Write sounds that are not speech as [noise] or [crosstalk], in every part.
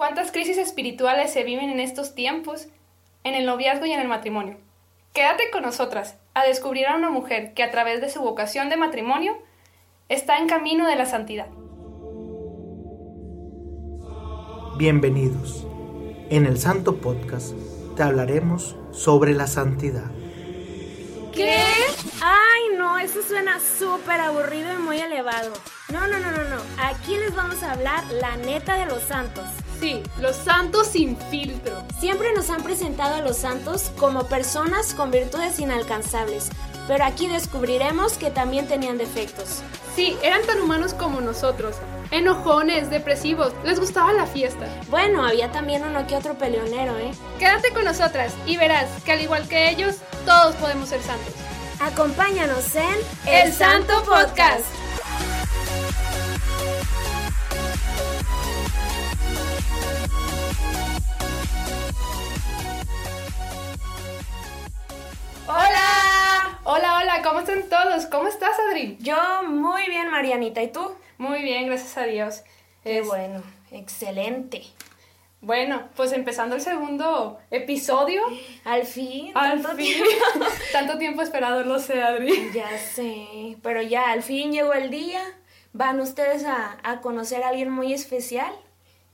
cuántas crisis espirituales se viven en estos tiempos, en el noviazgo y en el matrimonio. Quédate con nosotras a descubrir a una mujer que a través de su vocación de matrimonio está en camino de la santidad. Bienvenidos. En el Santo Podcast te hablaremos sobre la santidad. ¿Qué? Ay, no, eso suena súper aburrido y muy elevado. No, no, no, no, no. Aquí les vamos a hablar la neta de los santos. Sí, los santos sin filtro. Siempre nos han presentado a los santos como personas con virtudes inalcanzables, pero aquí descubriremos que también tenían defectos. Sí, eran tan humanos como nosotros. Enojones, depresivos, les gustaba la fiesta. Bueno, había también uno que otro peleonero, ¿eh? Quédate con nosotras y verás que al igual que ellos, todos podemos ser santos. Acompáñanos en El Santo Podcast. Hola, hola, hola, ¿cómo están todos? ¿Cómo estás, Adri? Yo muy bien, Marianita, ¿y tú? Muy bien, gracias a Dios. Qué Es- bueno, excelente. Bueno, pues empezando el segundo episodio. Al fin, Al tanto fin. tiempo. [laughs] Tanto tiempo esperado, lo sé, Adri. Ya sé, pero ya al fin llegó el día. Van ustedes a, a conocer a alguien muy especial.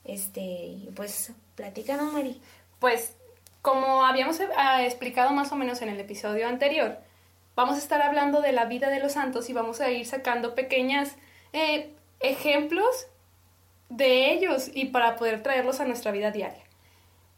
Este, y pues platícanos, Mari. Pues, como habíamos eh, explicado más o menos en el episodio anterior, vamos a estar hablando de la vida de los santos y vamos a ir sacando pequeñas eh, ejemplos de ellos y para poder traerlos a nuestra vida diaria.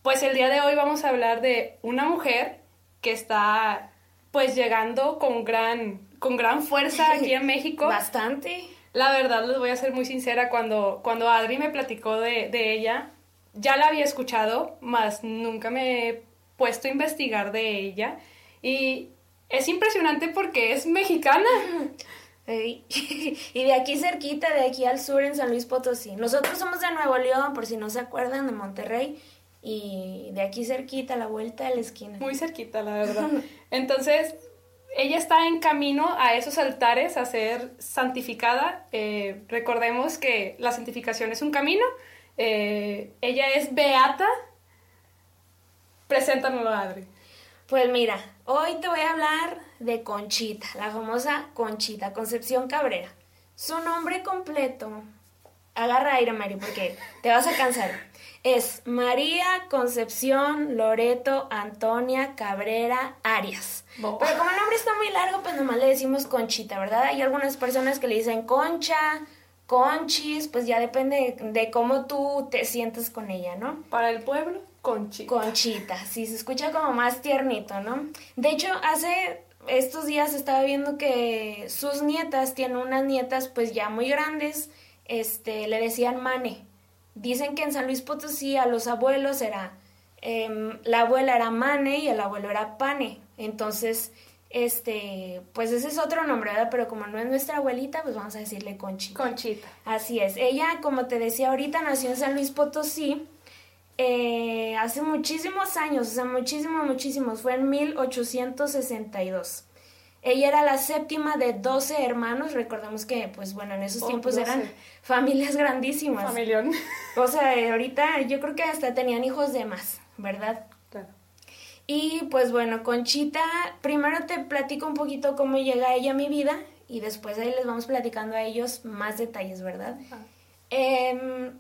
Pues el día de hoy vamos a hablar de una mujer que está pues llegando con gran, con gran fuerza aquí en [laughs] México. Bastante. La verdad, les voy a ser muy sincera, cuando, cuando Adri me platicó de, de ella, ya la había escuchado, mas nunca me he puesto a investigar de ella. Y es impresionante porque es mexicana. [laughs] [laughs] Y de aquí cerquita, de aquí al sur, en San Luis Potosí. Nosotros somos de Nuevo León, por si no se acuerdan, de Monterrey. Y de aquí cerquita, a la vuelta de la esquina. Muy cerquita, la verdad. [laughs] Entonces, ella está en camino a esos altares a ser santificada. Eh, recordemos que la santificación es un camino. Eh, ella es beata. Preséntanoslo, Adri. Pues mira, hoy te voy a hablar de Conchita, la famosa Conchita Concepción Cabrera. Su nombre completo, agarra aire Mario porque te vas a cansar. Es María Concepción Loreto Antonia Cabrera Arias. Bo. Pero como el nombre está muy largo, pues nomás le decimos Conchita, ¿verdad? Hay algunas personas que le dicen Concha, Conchis, pues ya depende de cómo tú te sientas con ella, ¿no? Para el pueblo, Conchita. Conchita, sí, se escucha como más tiernito, ¿no? De hecho, hace estos días estaba viendo que sus nietas, tienen unas nietas pues ya muy grandes, este, le decían Mane. Dicen que en San Luis Potosí a los abuelos era, em, la abuela era Mane y el abuelo era Pane. Entonces, este, pues ese es otro nombre, ¿verdad? Pero como no es nuestra abuelita, pues vamos a decirle Conchita. Conchita. Así es. Ella, como te decía ahorita, nació en San Luis Potosí eh, hace muchísimos años, o sea, muchísimos, muchísimos. Fue en 1862. Ella era la séptima de 12 hermanos. Recordemos que, pues bueno, en esos Oh, tiempos 12. eran familias grandísimas. Familión. O sea, ahorita yo creo que hasta tenían hijos de más, ¿verdad? Claro. Y pues bueno, Conchita, primero te platico un poquito cómo llega ella a mi vida y después ahí les vamos platicando a ellos más detalles, ¿verdad? Ah. Em,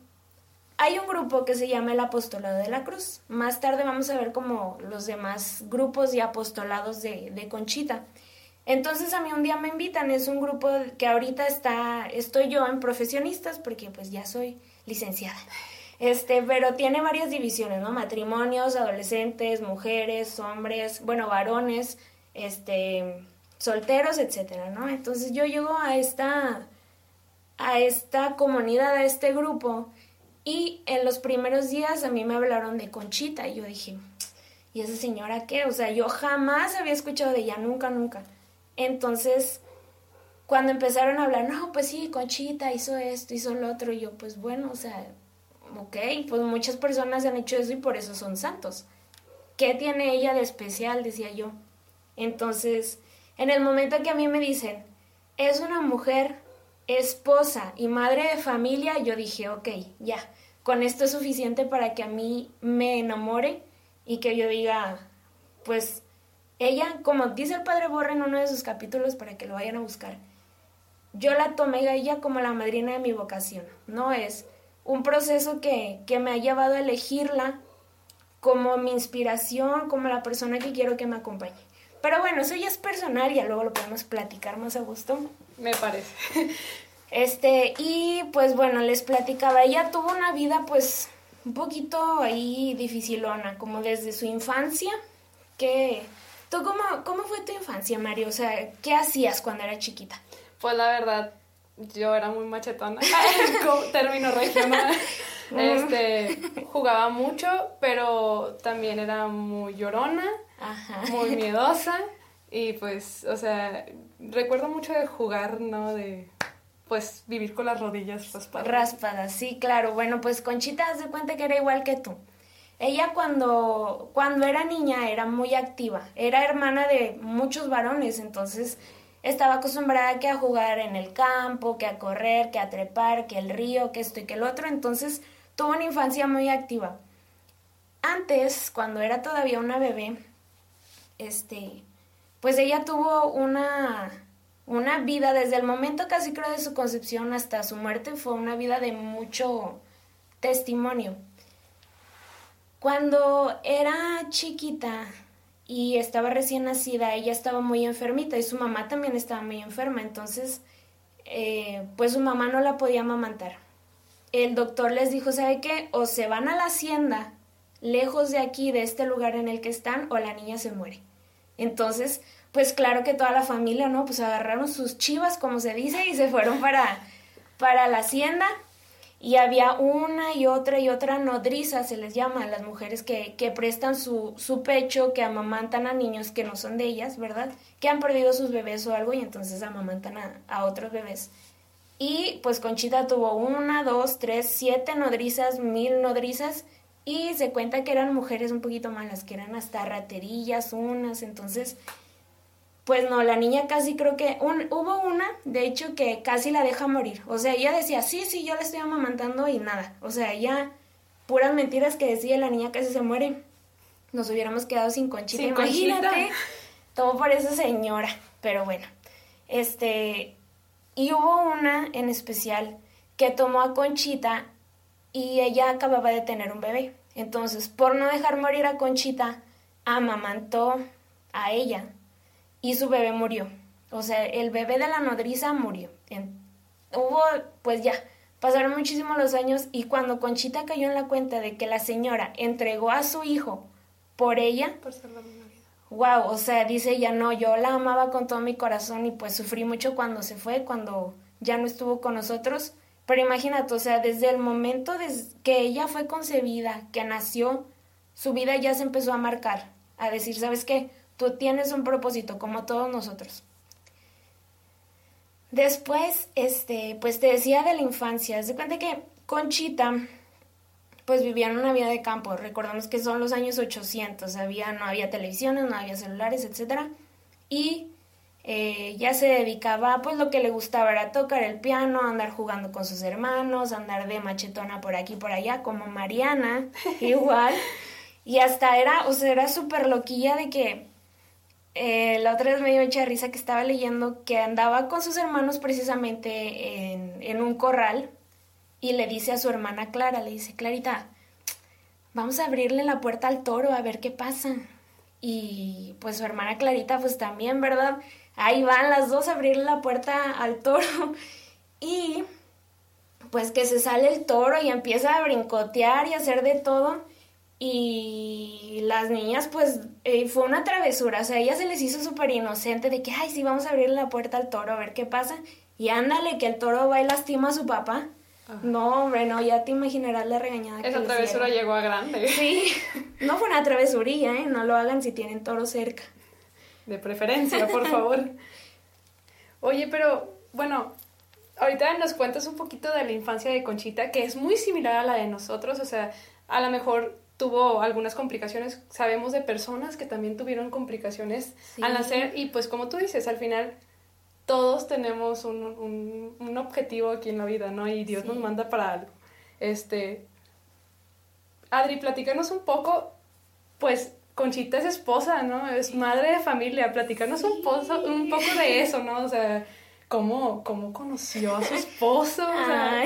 hay un grupo que se llama el Apostolado de la Cruz. Más tarde vamos a ver como los demás grupos y apostolados de, de Conchita. Entonces a mí un día me invitan, es un grupo que ahorita está, estoy yo en profesionistas porque pues ya soy licenciada. Este, pero tiene varias divisiones, ¿no? Matrimonios, adolescentes, mujeres, hombres, bueno, varones, este, solteros, etcétera, ¿no? Entonces yo llego a esta, a esta comunidad, a este grupo, y en los primeros días a mí me hablaron de Conchita, y yo dije, ¿y esa señora qué? O sea, yo jamás había escuchado de ella, nunca, nunca. Entonces, cuando empezaron a hablar, no, pues sí, Conchita hizo esto, hizo lo otro, y yo, pues bueno, o sea, ok, pues muchas personas han hecho eso y por eso son santos. ¿Qué tiene ella de especial? Decía yo. Entonces, en el momento que a mí me dicen, es una mujer esposa y madre de familia, yo dije, ok, ya, con esto es suficiente para que a mí me enamore y que yo diga, pues ella, como dice el padre Borre en uno de sus capítulos para que lo vayan a buscar, yo la tomé a ella como la madrina de mi vocación. No es un proceso que, que me ha llevado a elegirla como mi inspiración, como la persona que quiero que me acompañe. Pero bueno, eso ya es personal, y luego lo podemos platicar más a gusto. Me parece. [laughs] Este, y pues bueno, les platicaba, ella tuvo una vida pues un poquito ahí dificilona, como desde su infancia, que... ¿Tú cómo, cómo fue tu infancia, Mario? O sea, ¿qué hacías cuando era chiquita? Pues la verdad, yo era muy machetona, [laughs] [laughs] término regional. [laughs] Este, jugaba mucho, pero también era muy llorona, muy miedosa y pues, o sea, recuerdo mucho de jugar, ¿no? De pues vivir con las rodillas raspadas. Raspadas, sí, claro. Bueno, pues Conchita se cuenta que era igual que tú. Ella cuando, cuando era niña era muy activa, era hermana de muchos varones, entonces estaba acostumbrada que a jugar en el campo, que a correr, que a trepar, que el río, que esto y que el otro, entonces tuvo una infancia muy activa. Antes, cuando era todavía una bebé, este, pues ella tuvo una una vida desde el momento casi creo de su concepción hasta su muerte fue una vida de mucho testimonio. Cuando era chiquita y estaba recién nacida, ella estaba muy enfermita y su mamá también estaba muy enferma, entonces eh, pues su mamá no la podía amamantar. El doctor les dijo, ¿sabe qué? O se van a la hacienda, lejos de aquí, de este lugar en el que están, o la niña se muere. Entonces, pues claro que toda la familia, ¿no? Pues agarraron sus chivas, como se dice, y se fueron para, para la hacienda. Y había una y otra y otra nodriza, se les llama, las mujeres que, que prestan su, su pecho, que amamantan a niños que no son de ellas, ¿verdad? Que han perdido sus bebés o algo y entonces amamantan a, a otros bebés. Y pues Conchita tuvo una, dos, tres, siete nodrizas, mil nodrizas, y se cuenta que eran mujeres un poquito malas, que eran hasta raterillas unas, entonces pues no, la niña casi creo que hubo una, de hecho, que casi la deja morir. O sea, ella decía, sí, sí, yo la estoy amamantando y nada. O sea, ya puras mentiras que decía, la niña casi se muere. Nos hubiéramos quedado sin conchita, imagínate. Todo por esa señora. Pero bueno, este, y hubo una en especial que tomó a Conchita y ella acababa de tener un bebé. Entonces, por no dejar morir a Conchita, amamantó a ella y su bebé murió. O sea, el bebé de la nodriza murió. hubo, pues ya, pasaron muchísimos los años y cuando Conchita cayó en la cuenta de que la señora entregó a su hijo por ella, por salvarle la. Wow, o sea, dice ella, no, yo la amaba con todo mi corazón y pues sufrí mucho cuando se fue, cuando ya no estuvo con nosotros. Pero imagínate, o sea, desde el momento que ella fue concebida, que nació, su vida ya se empezó a marcar, a decir, ¿sabes qué? Tú tienes un propósito, como todos nosotros. Después, este, pues te decía de la infancia. Se cuenta que Conchita, pues vivía en una vida de campo. Recordamos que son los años 800. Había, no había televisiones, no había celulares, etc. Y eh, ya se dedicaba, pues lo que le gustaba era tocar el piano, andar jugando con sus hermanos, andar de machetona por aquí por allá, como Mariana, [laughs] igual. Y hasta era, o sea, era súper loquilla de que eh, la otra vez me dio mucha risa que estaba leyendo que andaba con sus hermanos precisamente en, en un corral y le dice a su hermana Clara, le dice, Clarita, vamos a abrirle la puerta al toro a ver qué pasa. Y pues su hermana Clarita pues también, ¿verdad? Ahí van las dos a abrirle la puerta al toro [laughs] y pues que se sale el toro y empieza a brincotear y hacer de todo y las niñas, pues, eh, fue una travesura. O sea, a ellas se les hizo súper inocente de que, ay, sí, vamos a abrirle la puerta al toro a ver qué pasa. Y ándale, que el toro va y lastima a su papá. No, hombre, no, ya te imaginarás la regañada Esa travesura llegó a grande. Sí, [laughs] no fue una travesurilla, ¿eh? No lo hagan si tienen toro cerca. De preferencia, por favor. [laughs] Oye, pero, bueno, ahorita nos cuentas un poquito de la infancia de Conchita, que es muy similar a la de nosotros. O sea, a lo mejor tuvo algunas complicaciones. Sabemos de personas que también tuvieron complicaciones al nacer y pues como tú dices, al final todos tenemos un, un, objetivo aquí en la vida, ¿no? Y Dios nos manda para algo. Este, Adri, platícanos un poco, pues Conchita es esposa, ¿no? Es madre de familia, platícanos un, pozo, un poco de eso, ¿no? O sea, ¿cómo, cómo conoció a su esposo? O sea,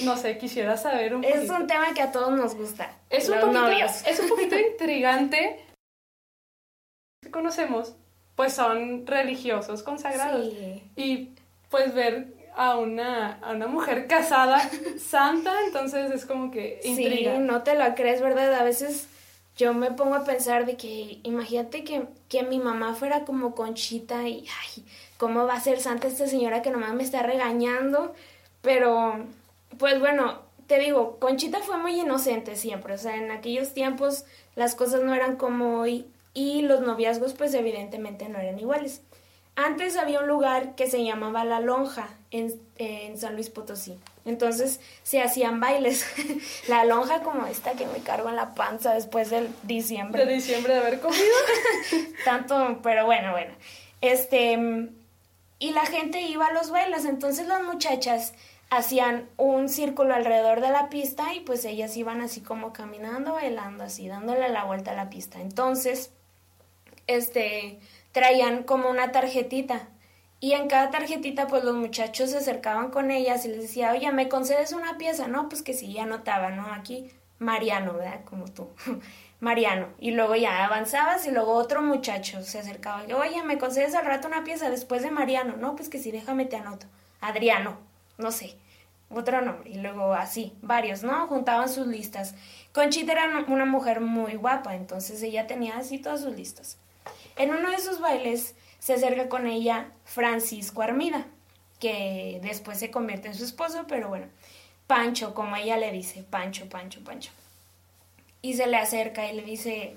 no sé, quisiera saber un Es un tema que a todos nos gusta. Es un, poquito, es un poquito [laughs] intrigante. conocemos, pues son religiosos consagrados. Sí. Y pues ver a una, a una mujer casada [laughs] santa, entonces es como que intriga. Sí, no te la crees, ¿verdad? A veces yo me pongo a pensar de que imagínate que, que mi mamá fuera como Conchita y, ay, ¿cómo va a ser santa esta señora que nomás me está regañando? Pero, pues bueno, te digo, Conchita fue muy inocente siempre, o sea, en aquellos tiempos las cosas no eran como hoy y los noviazgos pues evidentemente no eran iguales. Antes había un lugar que se llamaba La Lonja en, en San Luis Potosí. Entonces se hacían bailes. [laughs] la lonja como esta que me cargo en la panza después del diciembre. De diciembre de haber comido. [laughs] Tanto, pero bueno, bueno. Este, y la gente iba a los bailes, entonces las muchachas hacían un círculo alrededor de la pista y pues ellas iban así como caminando, bailando así, dándole la vuelta a la pista. Entonces, este, traían como una tarjetita. Y en cada tarjetita, pues los muchachos se acercaban con ellas y les decía, oye, ¿me concedes una pieza? No, pues que sí, ya anotaba, ¿no? Aquí, Mariano, ¿verdad? Como tú, [laughs] Mariano. Y luego ya avanzabas y luego otro muchacho se acercaba, oye, ¿me concedes al rato una pieza después de Mariano? No, pues que sí, déjame te anoto. Adriano, no sé, otro nombre. Y luego así, varios, ¿no? Juntaban sus listas. Conchita era una mujer muy guapa, entonces ella tenía así todas sus listas. En uno de esos bailes se acerca con ella Francisco Armida, que después se convierte en su esposo, pero bueno, Pancho, como ella le dice, Pancho, Pancho, Pancho. Y se le acerca y le dice,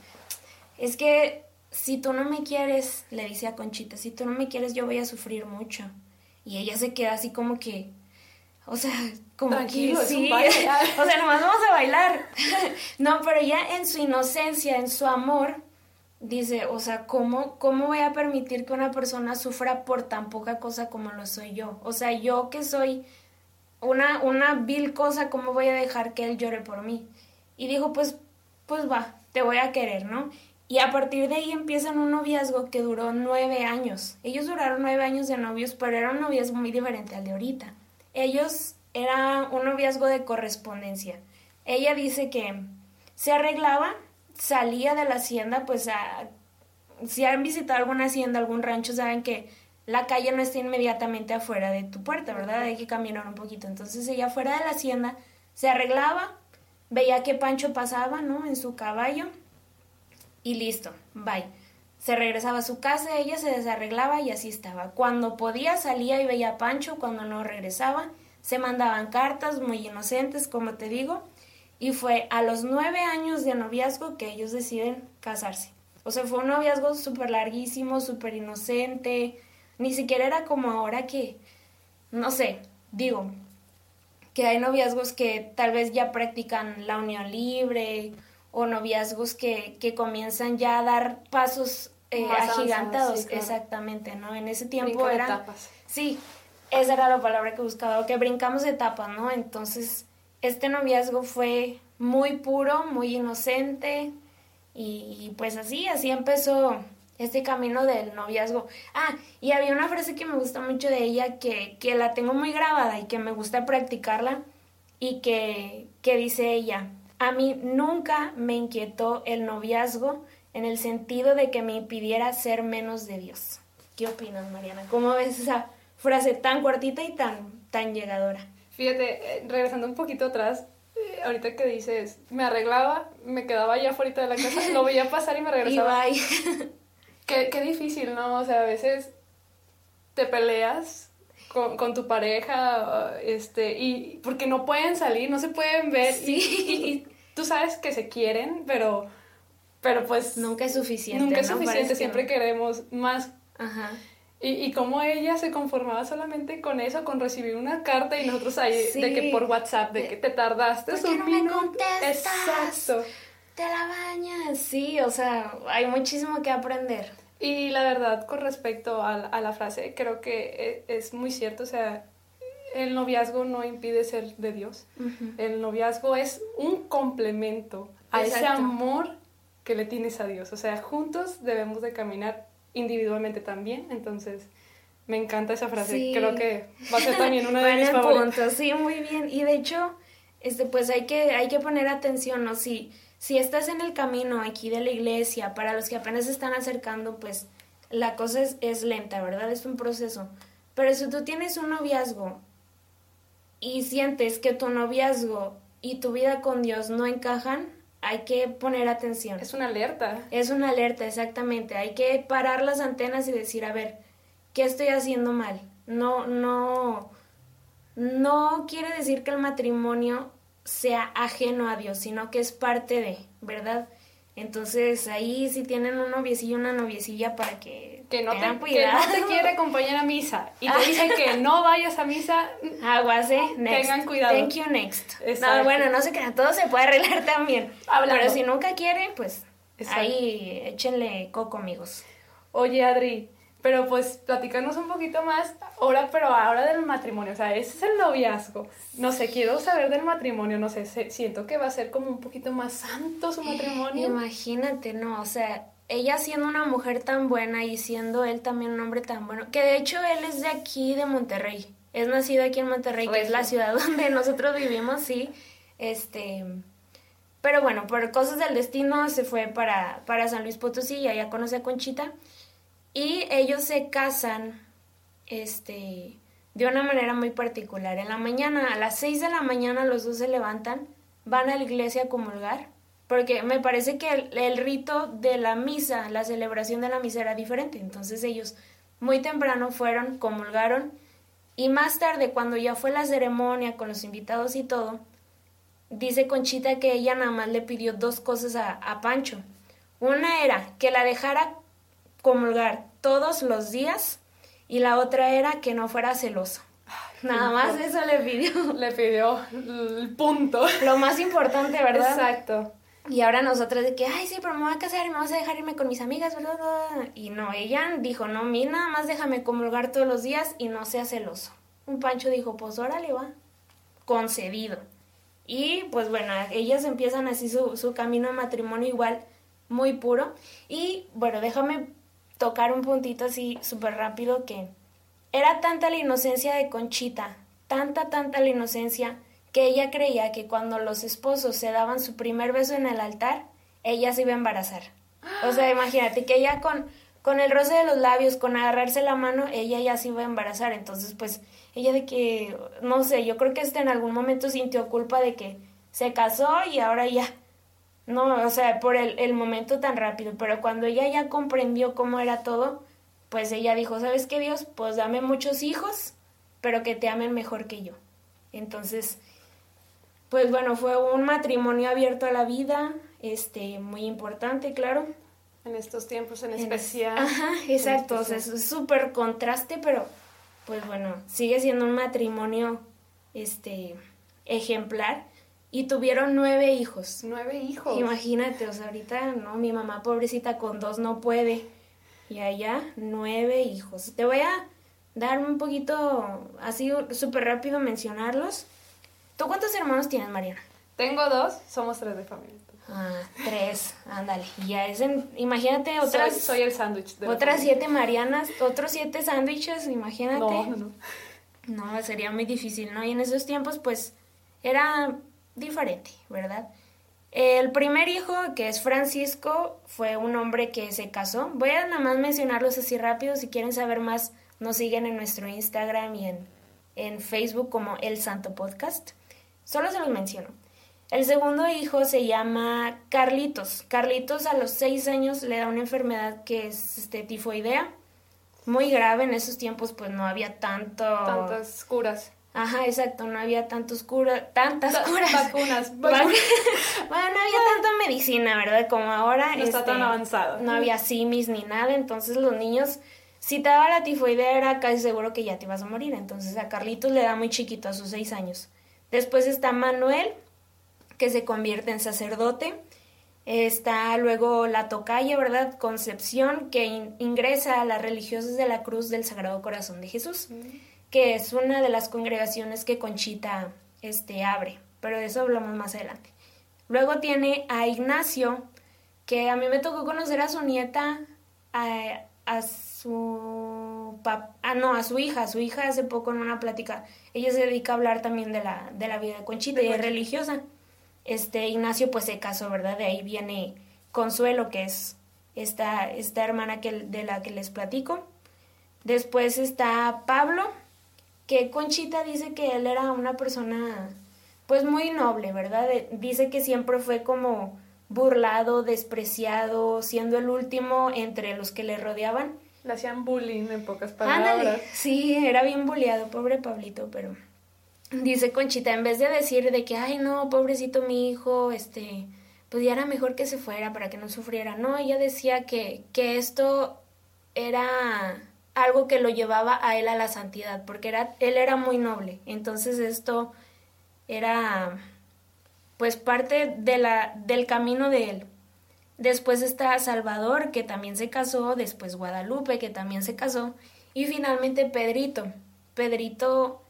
es que si tú no me quieres, le dice a Conchita, si tú no me quieres yo voy a sufrir mucho. Y ella se queda así como que, o sea, como Tranquilo, que sí, [laughs] o sea, nomás vamos a bailar. [laughs] no, pero ya en su inocencia, en su amor, dice, o sea, ¿cómo, ¿cómo voy a permitir que una persona sufra por tan poca cosa como lo soy yo? O sea, yo que soy una, una vil cosa, ¿cómo voy a dejar que él llore por mí? Y dijo, pues, pues va, te voy a querer, ¿no? Y a partir de ahí empiezan un noviazgo que duró nueve años. Ellos duraron nueve años de novios, pero era un noviazgo muy diferente al de ahorita. Ellos era un noviazgo de correspondencia. Ella dice que se arreglaba salía de la hacienda, pues a, si han visitado alguna hacienda, algún rancho, saben que la calle no está inmediatamente afuera de tu puerta, ¿verdad? Hay que caminar un poquito. Entonces ella fuera de la hacienda se arreglaba, veía que Pancho pasaba, ¿no? En su caballo y listo, bye. Se regresaba a su casa, ella se desarreglaba y así estaba. Cuando podía salía y veía a Pancho, cuando no regresaba, se mandaban cartas muy inocentes, como te digo, y fue a los nueve años de noviazgo que ellos deciden casarse. O sea, fue un noviazgo súper larguísimo, súper inocente. Ni siquiera era como ahora que, no sé, digo, que hay noviazgos que tal vez ya practican la unión libre o noviazgos que, que comienzan ya a dar pasos eh, agigantados. Exactamente, ¿no? En ese tiempo eran... etapas. Sí, esa era la palabra que buscaba, que brincamos etapas, ¿no? Entonces este noviazgo fue muy puro, muy inocente y, pues así, así empezó este camino del noviazgo. Ah, y había una frase que me gusta mucho de ella que, que la tengo muy grabada y que me gusta practicarla y que, que dice ella, a mí nunca me inquietó el noviazgo en el sentido de que me impidiera ser menos de Dios. ¿Qué opinas, Mariana? ¿Cómo ves esa frase tan cortita y tan, tan llegadora? Fíjate, eh, regresando un poquito atrás, eh, ahorita que dices, me arreglaba, me quedaba allá afuera de la casa, lo veía [laughs] pasar y me regresaba. Y [laughs] qué, qué difícil, ¿no? O sea, a veces te peleas con, con, tu pareja, este, y porque no pueden salir, no se pueden ver, sí. y, tú sabes que se quieren, pero, pero pues... Nunca es suficiente. Nunca es ¿no? suficiente, siempre queremos más. Ajá. Y, y cómo ella se conformaba solamente con eso, con recibir una carta y nosotros ahí, Sí. de que por WhatsApp, de que te tardaste ¿Por qué un no me minuto. contestas? Exacto. Te la bañas. Sí, o sea, hay muchísimo que aprender. Y la verdad, con respecto a, a la frase, creo que e- es muy cierto, o sea, el noviazgo no impide ser de Dios. El noviazgo es un complemento a ese amor que le tienes a Dios. O sea, juntos debemos de caminar individualmente también. Entonces, me encanta esa frase. Creo que va a ser también una de [laughs] mis favoritas. Sí, muy bien. Y de hecho, este, pues hay que, hay que poner atención, ¿no? Si, si estás en el camino aquí de la iglesia, para los que apenas se están acercando, pues la cosa es, es lenta, ¿verdad? Es un proceso. Pero si tú tienes un noviazgo y sientes que tu noviazgo y tu vida con Dios no encajan, hay que poner atención. Es una alerta. Es una alerta, exactamente. Hay que parar las antenas y decir, a ver, ¿qué estoy haciendo mal? No, no, no quiere decir que el matrimonio sea ajeno a Dios, sino que es parte de, ¿verdad? Entonces ahí si tienen un noviecillo, una noviecilla para que, que no te, cuidado. Que no te quiere acompañar a misa y te dicen que no vayas a misa, [laughs] aguas, ¿eh? Tengan cuidado. Thank you, next. No, bueno, no sé qué, todo se puede arreglar [laughs] también. Pero si nunca quieren, pues ahí échenle coco, amigos. Oye, Adri, pero pues platicarnos un poquito más ahora, pero ahora del matrimonio, o sea, ese es el noviazgo. No sé, quiero saber del matrimonio, no sé, siento que va a ser como un poquito más santo su matrimonio. Imagínate, no, o sea, ella siendo una mujer tan buena y siendo él también un hombre tan bueno, que de hecho él es de aquí, de Monterrey, es nacido aquí en Monterrey, que es la ciudad [laughs] donde nosotros vivimos, sí, este... Pero bueno, por cosas del destino se fue para, para San Luis Potosí y allá conoce a Conchita. Y ellos se casan este, de una manera muy particular. En la mañana, a las 6 de la mañana, los dos se levantan, van a la iglesia a comulgar, porque me parece que el, rito de la misa, la celebración de la misa era diferente. Entonces ellos muy temprano fueron, comulgaron, y más tarde, cuando ya fue la ceremonia con los invitados y todo, dice Conchita que ella nada más le pidió dos cosas a, a Pancho. Una era que la dejara comulgar todos los días y la otra era que no fuera celoso. Nada más eso le pidió. [laughs] Le pidió el punto. Lo más importante, ¿verdad? Exacto. Y ahora nosotras de que, ay, sí, pero me voy a casar y me vas a dejar irme con mis amigas, ¿verdad? Y no, ella dijo, no, mi nada más déjame comulgar todos los días y no sea celoso. Un Pancho dijo, pues órale, va. Concedido. Y pues bueno, ellas empiezan así su, su camino de matrimonio igual, muy puro. Y bueno, déjame tocar un puntito así súper rápido que era tanta la inocencia de Conchita, tanta, tanta la inocencia, que ella creía que cuando los esposos se daban su primer beso en el altar, ella se iba a embarazar. O sea, imagínate que ella con, con el roce de los labios, con agarrarse la mano, ella ya se iba a embarazar. Entonces, pues, ella de que, no sé, yo creo que este en algún momento sintió culpa de que se casó y ahora ya no, o sea, por el, el momento tan rápido, pero cuando ella ya comprendió cómo era todo, pues ella dijo, ¿sabes qué Dios? Pues dame muchos hijos, pero que te amen mejor que yo. Entonces, pues bueno, fue un matrimonio abierto a la vida, este, muy importante, claro. En estos tiempos en, especial. Ajá, exacto, o sea, es súper contraste, pero pues bueno, sigue siendo un matrimonio, este, ejemplar y tuvieron nueve hijos. Nueve hijos. Imagínate, o sea, ahorita, no, mi mamá pobrecita con dos no puede. Y allá, nueve hijos. Te voy a dar un poquito, así súper rápido mencionarlos. ¿Tú cuántos hermanos tienes, Mariana? Tengo dos, somos tres de familia. Ah, tres, ándale. Ya es en, imagínate otras. Soy, el sándwich. Otras siete Marianas, otros siete sándwiches, imagínate. No, no, no. No, sería muy difícil, ¿no? Y en esos tiempos, pues, era diferente, ¿verdad? El primer hijo, que es Francisco, fue un hombre que se casó. Voy a nada más mencionarlos así rápido. Si quieren saber más, nos siguen en nuestro Instagram y en, en Facebook como El Santo Podcast. Solo se los menciono. El segundo hijo se llama Carlitos. Carlitos a los seis años le da una enfermedad que es este, tifoidea. Muy grave en esos tiempos, pues no había tanto... Tantas curas. Ajá, exacto, no había tantos cura, tantas curas. Vacunas. [laughs] [laughs] bueno, no había tanta medicina, ¿verdad? Como ahora. No está tan este, avanzado. No había simis ni nada, entonces los niños, si te daba la tifoidea era casi seguro que ya te ibas a morir. Entonces a Carlitos le da muy chiquito, a sus seis años. Después está Manuel, que se convierte en sacerdote. Está luego la tocaya, ¿verdad? Concepción, que ingresa a las religiosas de la Cruz del Sagrado Corazón de Jesús. Mm que es una de las congregaciones que Conchita este, abre, pero de eso hablamos más adelante. Luego tiene a Ignacio, que a mí me tocó conocer a su nieta, a, a su papá, ah, no, a su hija, a su hija hace poco en una plática. Ella se dedica a hablar también de la, de la vida de Conchita y es religiosa. Este Ignacio pues se casó, ¿verdad? De ahí viene Consuelo, que es esta, esta hermana que, de la que les platico. Después está Pablo, que Conchita dice que él era una persona pues muy noble, ¿verdad? Dice que siempre fue como burlado, despreciado, siendo el último entre los que le rodeaban. Le hacían bullying en pocas palabras. Sí, era bien bulleado, pobre Pablito, pero dice Conchita, en vez de decir de que, ay no, pobrecito mi hijo, este, pues ya era mejor que se fuera para que no sufriera. No, ella decía que, que esto era algo que lo llevaba a él a la santidad, porque era, él era muy noble. Entonces esto era pues parte de la, del camino de él. Después está Salvador, que también se casó, después Guadalupe, que también se casó, y finalmente Pedrito. Pedrito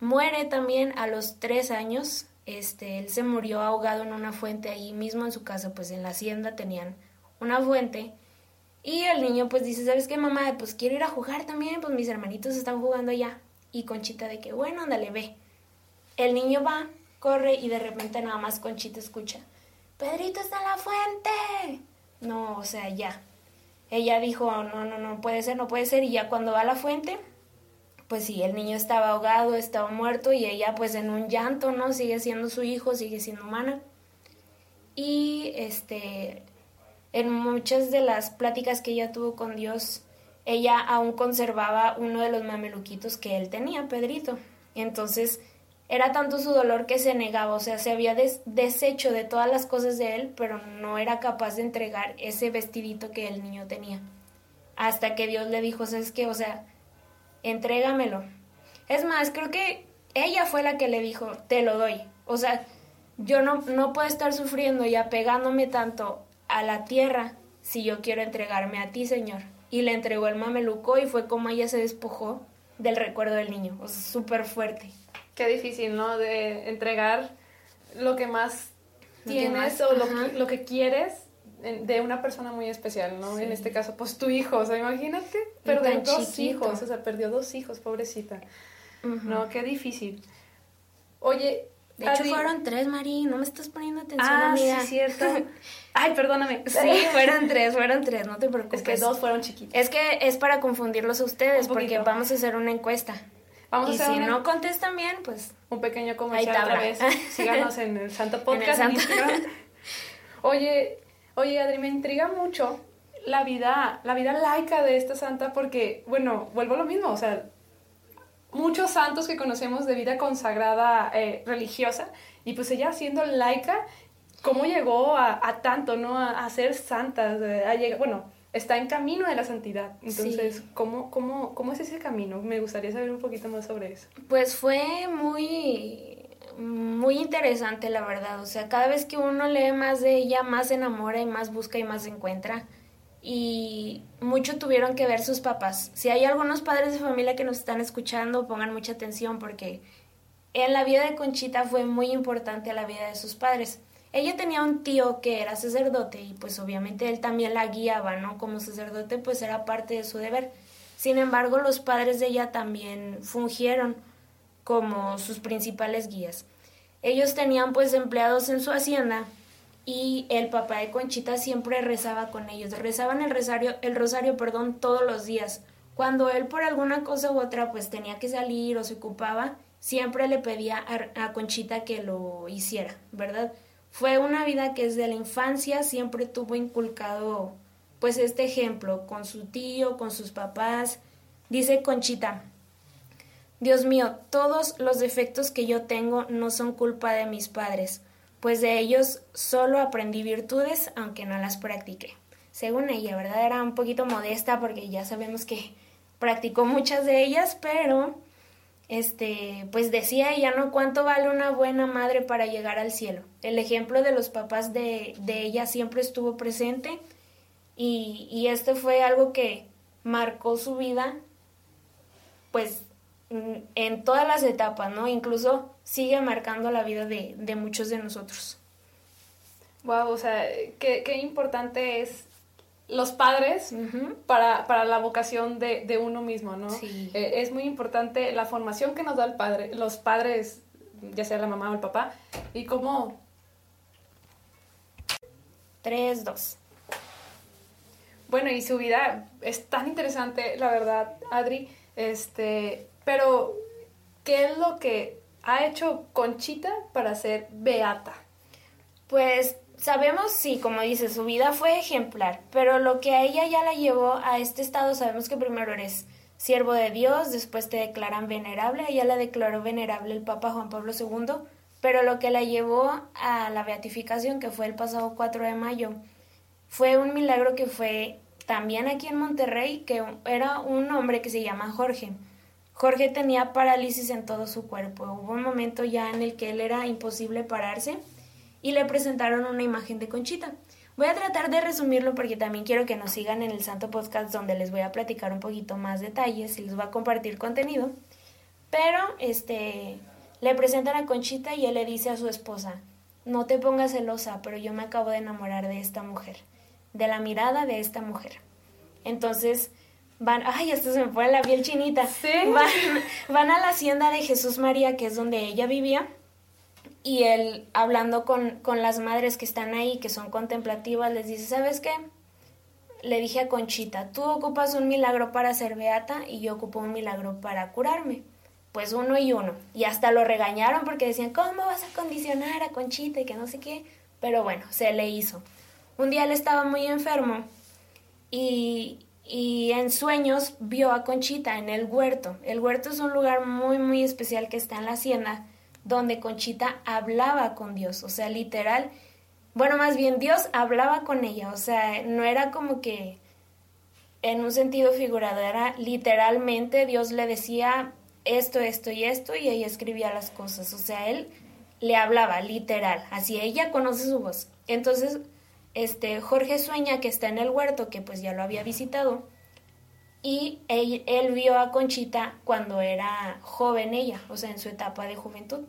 muere también a los tres años. Este, él se murió ahogado en una fuente ahí mismo en su casa, pues en la hacienda tenían una fuente. Y el niño pues dice, ¿sabes qué mamá? Pues quiero ir a jugar también, pues mis hermanitos están jugando allá. Y Conchita de que, bueno, ándale, ve. El niño va, corre y de repente nada más Conchita escucha, Pedrito está en la fuente. No, o sea, ya. Ella dijo, no, no, no puede ser, no puede ser. Y ya cuando va a la fuente, pues sí, el niño estaba ahogado, estaba muerto y ella pues en un llanto, ¿no? Sigue siendo su hijo, sigue siendo humana. Y este, en muchas de las pláticas que ella tuvo con Dios, ella aún conservaba uno de los mameluquitos que él tenía, Pedrito. Entonces, era tanto su dolor que se negaba, o sea, se había deshecho de todas las cosas de él, pero no era capaz de entregar ese vestidito que el niño tenía. Hasta que Dios le dijo, ¿sabes qué? O sea, entrégamelo. Es más, creo que ella fue la que le dijo, te lo doy. O sea, yo no, no puedo estar sufriendo y apegándome tanto a la tierra si yo quiero entregarme a ti, Señor. Y le entregó el mameluco y fue como ella se despojó del recuerdo del niño. O sea, súper fuerte. Qué difícil, ¿no? De entregar lo que más tienes o lo que, lo que quieres de una persona muy especial, ¿no? En este caso, pues tu hijo, o sea, imagínate perder dos hijos, o sea, perdió dos hijos, pobrecita. No, qué difícil. Oye, de hecho fueron tres, Mari, no me estás poniendo atención, ah, sí, cierto. [laughs] Ay, perdóname. Sí, [laughs] fueron tres, fueron tres, no te preocupes. Es que dos fueron chiquitos. Es que es para confundirlos a ustedes, porque vamos a hacer una encuesta. Vamos y a hacer si no contestan bien, pues... Un pequeño comercial otra vez. Síganos en el Santo [laughs] Podcast en, Instagram. Oye, Oye, Adri, me intriga mucho la vida, la vida laica de esta santa porque, bueno, vuelvo a lo mismo, o sea, muchos santos que conocemos de vida consagrada eh, religiosa y pues ella siendo laica, ¿cómo llegó a, tanto, no? A, ser santa, a bueno, está en camino de la santidad. Entonces, ¿cómo, cómo, ¿cómo es ese camino? Me gustaría saber un poquito más sobre eso. Pues fue muy muy interesante, la verdad. O sea, cada vez que uno lee más de ella, más se enamora y más busca y más se encuentra. Y mucho tuvieron que ver sus papás. Si hay algunos padres de familia que nos están escuchando, pongan mucha atención porque en la vida de Conchita fue muy importante la vida de sus padres. Ella tenía un tío que era sacerdote y pues obviamente él también la guiaba, ¿no? Como sacerdote pues era parte de su deber. Sin embargo, los padres de ella también fungieron como sus principales guías. Ellos tenían pues empleados en su hacienda y el papá de Conchita siempre rezaba con ellos. Rezaban el rosario, el rosario, perdón, todos los días. Cuando él por alguna cosa u otra pues tenía que salir o se ocupaba, siempre le pedía a, a Conchita que lo hiciera, ¿verdad? Fue una vida que desde la infancia siempre tuvo inculcado pues este ejemplo con su tío, con sus papás. Dice Conchita, Dios mío, todos los defectos que yo tengo no son culpa de mis padres, pues de ellos solo aprendí virtudes, aunque no las practiqué. Según ella, ¿verdad? Era un poquito modesta porque ya sabemos que practicó muchas de ellas, pero este, pues decía ella, ¿no? ¿Cuánto vale una buena madre para llegar al cielo? El ejemplo de los papás de, de ella siempre estuvo presente y, y este fue algo que marcó su vida, pues en todas las etapas, ¿no? Incluso sigue marcando la vida de, de muchos de nosotros. Wow, o sea, qué, qué importante es los padres para, para, la vocación de, de, uno mismo, ¿no? Sí. Eh, es muy importante la formación que nos da el padre, los padres, ya sea la mamá o el papá, y cómo... 3, 2. Bueno, y su vida es tan interesante, la verdad, Adri, este, pero ¿qué es lo que ha hecho Conchita para ser beata? Pues sabemos, sí, como dice, su vida fue ejemplar, pero lo que a ella ya la llevó a este estado, sabemos que primero eres siervo de Dios, después te declaran venerable, ella la declaró venerable el Papa Juan Pablo II, pero lo que la llevó a la beatificación, que fue el pasado 4 de mayo, fue un milagro que fue también aquí en Monterrey, que era un hombre que se llama Jorge. Jorge tenía parálisis en todo su cuerpo. Hubo un momento ya en el que él era imposible pararse y le presentaron una imagen de Conchita. Voy a tratar de resumirlo porque también quiero que nos sigan en el Santo Podcast donde les voy a platicar un poquito más detalles y les voy a compartir contenido. Pero este le presentan a Conchita y él le dice a su esposa, "No te pongas celosa, pero yo me acabo de enamorar de esta mujer, de la mirada de esta mujer." Entonces, van, ay, esto se me pone la piel chinita. ¿Sí? Van, van a la hacienda de Jesús María, que es donde ella vivía y él hablando con, con, las madres que están ahí, que son contemplativas, les dice, ¿sabes qué? Le dije a Conchita, tú ocupas un milagro para ser beata y yo ocupo un milagro para curarme. Pues uno y uno. Y hasta lo regañaron porque decían, ¿cómo vas a condicionar a Conchita y que no sé qué? Pero bueno, se le hizo. Un día él estaba muy enfermo y, y en sueños vio a Conchita en el huerto. El huerto es un lugar muy, muy especial que está en la hacienda donde Conchita hablaba con Dios, o sea, literal, bueno, más bien Dios hablaba con ella, o sea, no era como que en un sentido figurado, era literalmente Dios le decía esto, esto y esto y ella escribía las cosas, o sea, él le hablaba literal, así ella conoce su voz. Entonces, este Jorge sueña que está en el huerto, que pues ya lo había visitado, y él, vio a Conchita cuando era joven ella, o sea, en su etapa de juventud.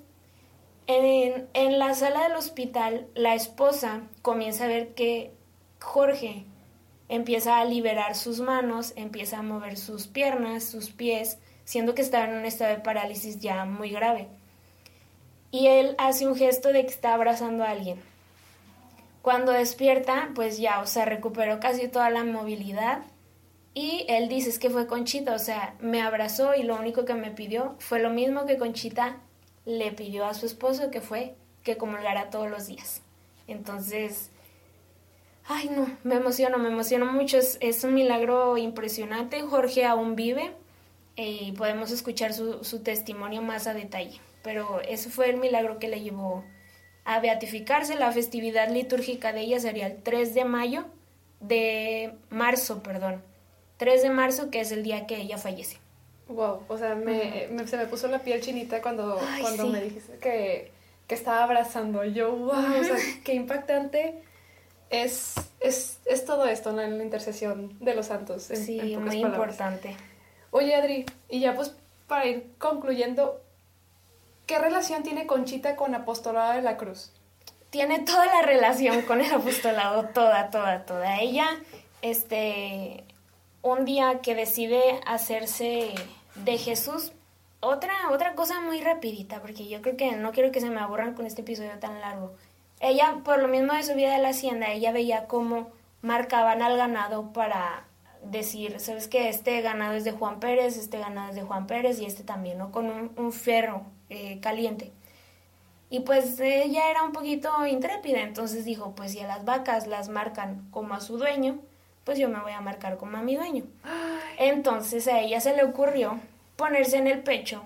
En, en, la sala del hospital, la esposa comienza a ver que Jorge empieza a liberar sus manos, empieza a mover sus piernas, sus pies, siendo que estaba en un estado de parálisis ya muy grave. Y él hace un gesto de que está abrazando a alguien. Cuando despierta, pues ya, o sea, recuperó casi toda la movilidad y él dice, es que fue Conchita, o sea, me abrazó y lo único que me pidió fue lo mismo que Conchita le pidió a su esposo, que fue que comulgara todos los días. Entonces, ay no, me emociono, me emociono mucho, es, un milagro impresionante. Jorge aún vive y podemos escuchar su, su testimonio más a detalle, pero ese fue el milagro que le llevó a beatificarse. La festividad litúrgica de ella sería el 3 de mayo, de marzo, perdón. 3 de marzo, que es el día que ella fallece. Wow, o sea, me, me, se me puso la piel chinita cuando, Ay, cuando sí. me dijiste que, que estaba abrazando. Yo, wow, o sea, [laughs] qué impactante es, es, es todo esto ¿no? en la intercesión de los santos. En, Sí, en muy palabras. importante. Oye, Adri, y ya pues para ir concluyendo, ¿qué relación tiene Conchita con Apostolado de la Cruz? Tiene toda la relación con el apostolado, toda, toda, toda. Ella, este, un día que decide hacerse de Jesús, otra, otra cosa muy rapidita, porque yo creo que no quiero que se me aburran con este episodio tan largo. Ella, por lo mismo de su vida de la hacienda, ella veía cómo marcaban al ganado para decir, ¿sabes qué? Este ganado es de Juan Pérez, este ganado es de Juan Pérez y este también, ¿no? Con un, un ferro eh, caliente. Y pues ella era un poquito intrépida, entonces dijo, pues si a las vacas las marcan como a su dueño, pues yo me voy a marcar como a mi dueño. Entonces a ella se le ocurrió ponerse en el pecho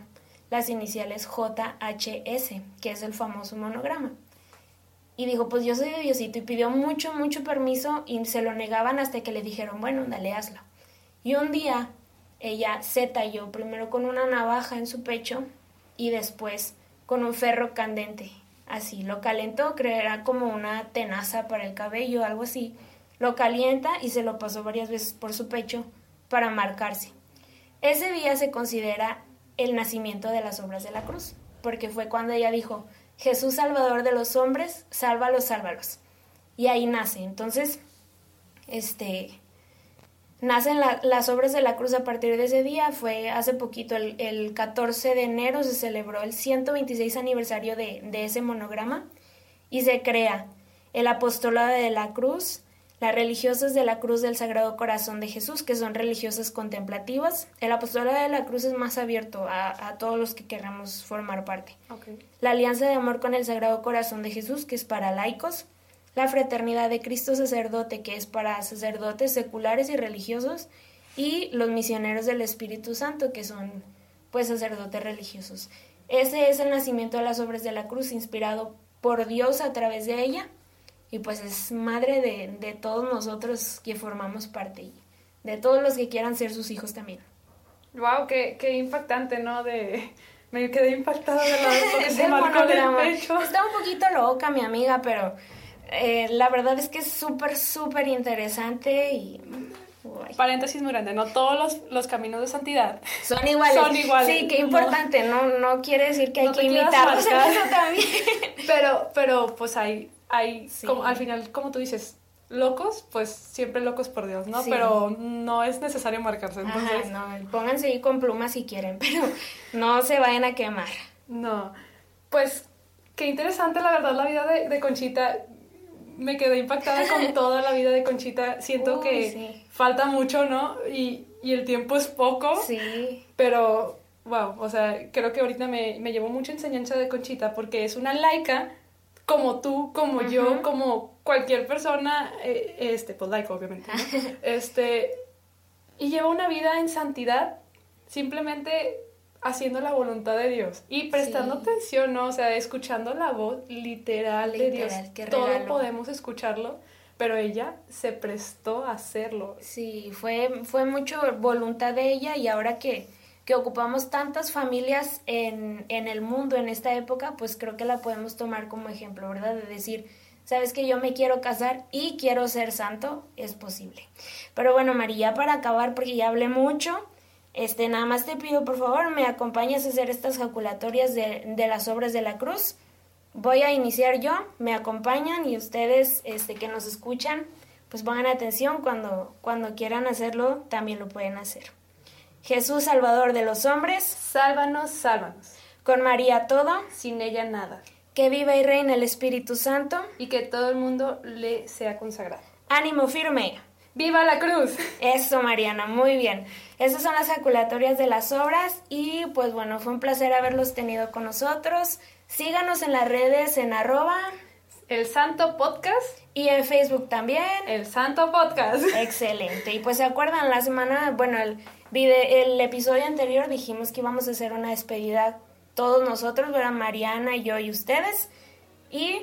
las iniciales JHS, que es el famoso monograma. Y dijo, pues yo soy de Diosito, y pidió mucho, mucho permiso y se lo negaban hasta que le dijeron, bueno, dale, hazlo. Y un día ella se talló primero con una navaja en su pecho y después con un ferro candente. Así, lo calentó, creo era como una tenaza para el cabello, algo así. Lo calienta y se lo pasó varias veces por su pecho para marcarse. Ese día se considera el nacimiento de las obras de la cruz, porque fue cuando ella dijo, Jesús Salvador de los hombres, sálvalos, sálvalos. Y ahí nace. Entonces, este, nacen las obras de la cruz a partir de ese día. Fue hace poquito, el, el 14 de enero, se celebró el 126 aniversario de, de ese monograma y se crea el apostolado de la cruz, las religiosas de la Cruz del Sagrado Corazón de Jesús, que son religiosas contemplativas. El apostolado de la Cruz es más abierto a, todos los que queramos formar parte. La Alianza de Amor con el Sagrado Corazón de Jesús, que es para laicos. La Fraternidad de Cristo Sacerdote, que es para sacerdotes seculares y religiosos. Y los misioneros del Espíritu Santo, que son pues sacerdotes religiosos. Ese es el nacimiento de las obras de la cruz, inspirado por Dios a través de ella y pues es madre de, todos nosotros que formamos parte y de todos los que quieran ser sus hijos también. Wow, qué, qué impactante, ¿no? De me quedé impactada de [laughs] lo que se marcó el pecho. Está un poquito loca mi amiga, pero eh, la verdad es que es súper, súper interesante y... Paréntesis muy grande, no todos los, los, caminos de santidad son iguales. Son iguales. Sí, qué importante, no, no, quiere decir que hay que imitarlos también. [laughs] Pero, pero pues hay hay, como, al final, como tú dices, locos, pues siempre locos por Dios, ¿no? Pero no es necesario marcarse. Entonces... no, pónganse ahí con plumas si quieren, [laughs] pero no se vayan a quemar. No, pues qué interesante la verdad la vida de, Conchita. Me quedé impactada con [laughs] toda la vida de Conchita. Siento que falta mucho, ¿no? Y, y, el tiempo es poco. Sí. Pero, wow, o sea, creo que ahorita me, me llevó mucha enseñanza de Conchita porque es una laica como tú, como yo, como cualquier persona, eh, este, pues like, obviamente, [laughs] este, y lleva una vida en santidad, simplemente haciendo la voluntad de Dios y prestando atención, ¿no? O sea, escuchando la voz literal, de Dios. Todo podemos escucharlo, pero ella se prestó a hacerlo. Sí, fue, fue mucho voluntad de ella y ahora que que ocupamos tantas familias en, en el mundo en esta época, pues creo que la podemos tomar como ejemplo, ¿verdad? De decir, sabes que yo me quiero casar y quiero ser santo, es posible. Pero bueno, María, para acabar, porque ya hablé mucho, este, nada más te pido, por favor, me acompañes a hacer estas jaculatorias de, de las obras de la cruz. Voy a iniciar yo, me acompañan y ustedes este, que nos escuchan, pues pongan atención, cuando, cuando quieran hacerlo, también lo pueden hacer. Jesús Salvador de los hombres, sálvanos, sálvanos. Con María todo, sin ella nada. Que viva y reina el Espíritu Santo, y que todo el mundo le sea consagrado. Ánimo firme. ¡Viva la cruz! Eso, Mariana, muy bien. Esas son las jaculatorias de las obras y pues bueno, fue un placer haberlos tenido con nosotros. Síganos en las redes en arroba el Santo Podcast. Y en Facebook también. El Santo Podcast. [laughs] Excelente. Y pues se acuerdan, la semana, bueno, el, el episodio anterior dijimos que íbamos a hacer una despedida todos nosotros, ¿verdad? Mariana, yo y ustedes. Y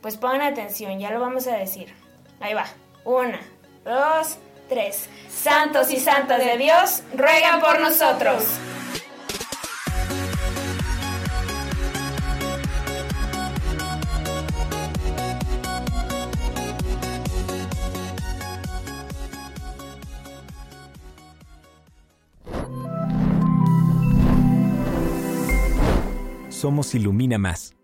pues pongan atención, ya lo vamos a decir. Ahí va. Una, dos, tres. Santos y santas de Dios, ruegan por nosotros. Somos Ilumina Más.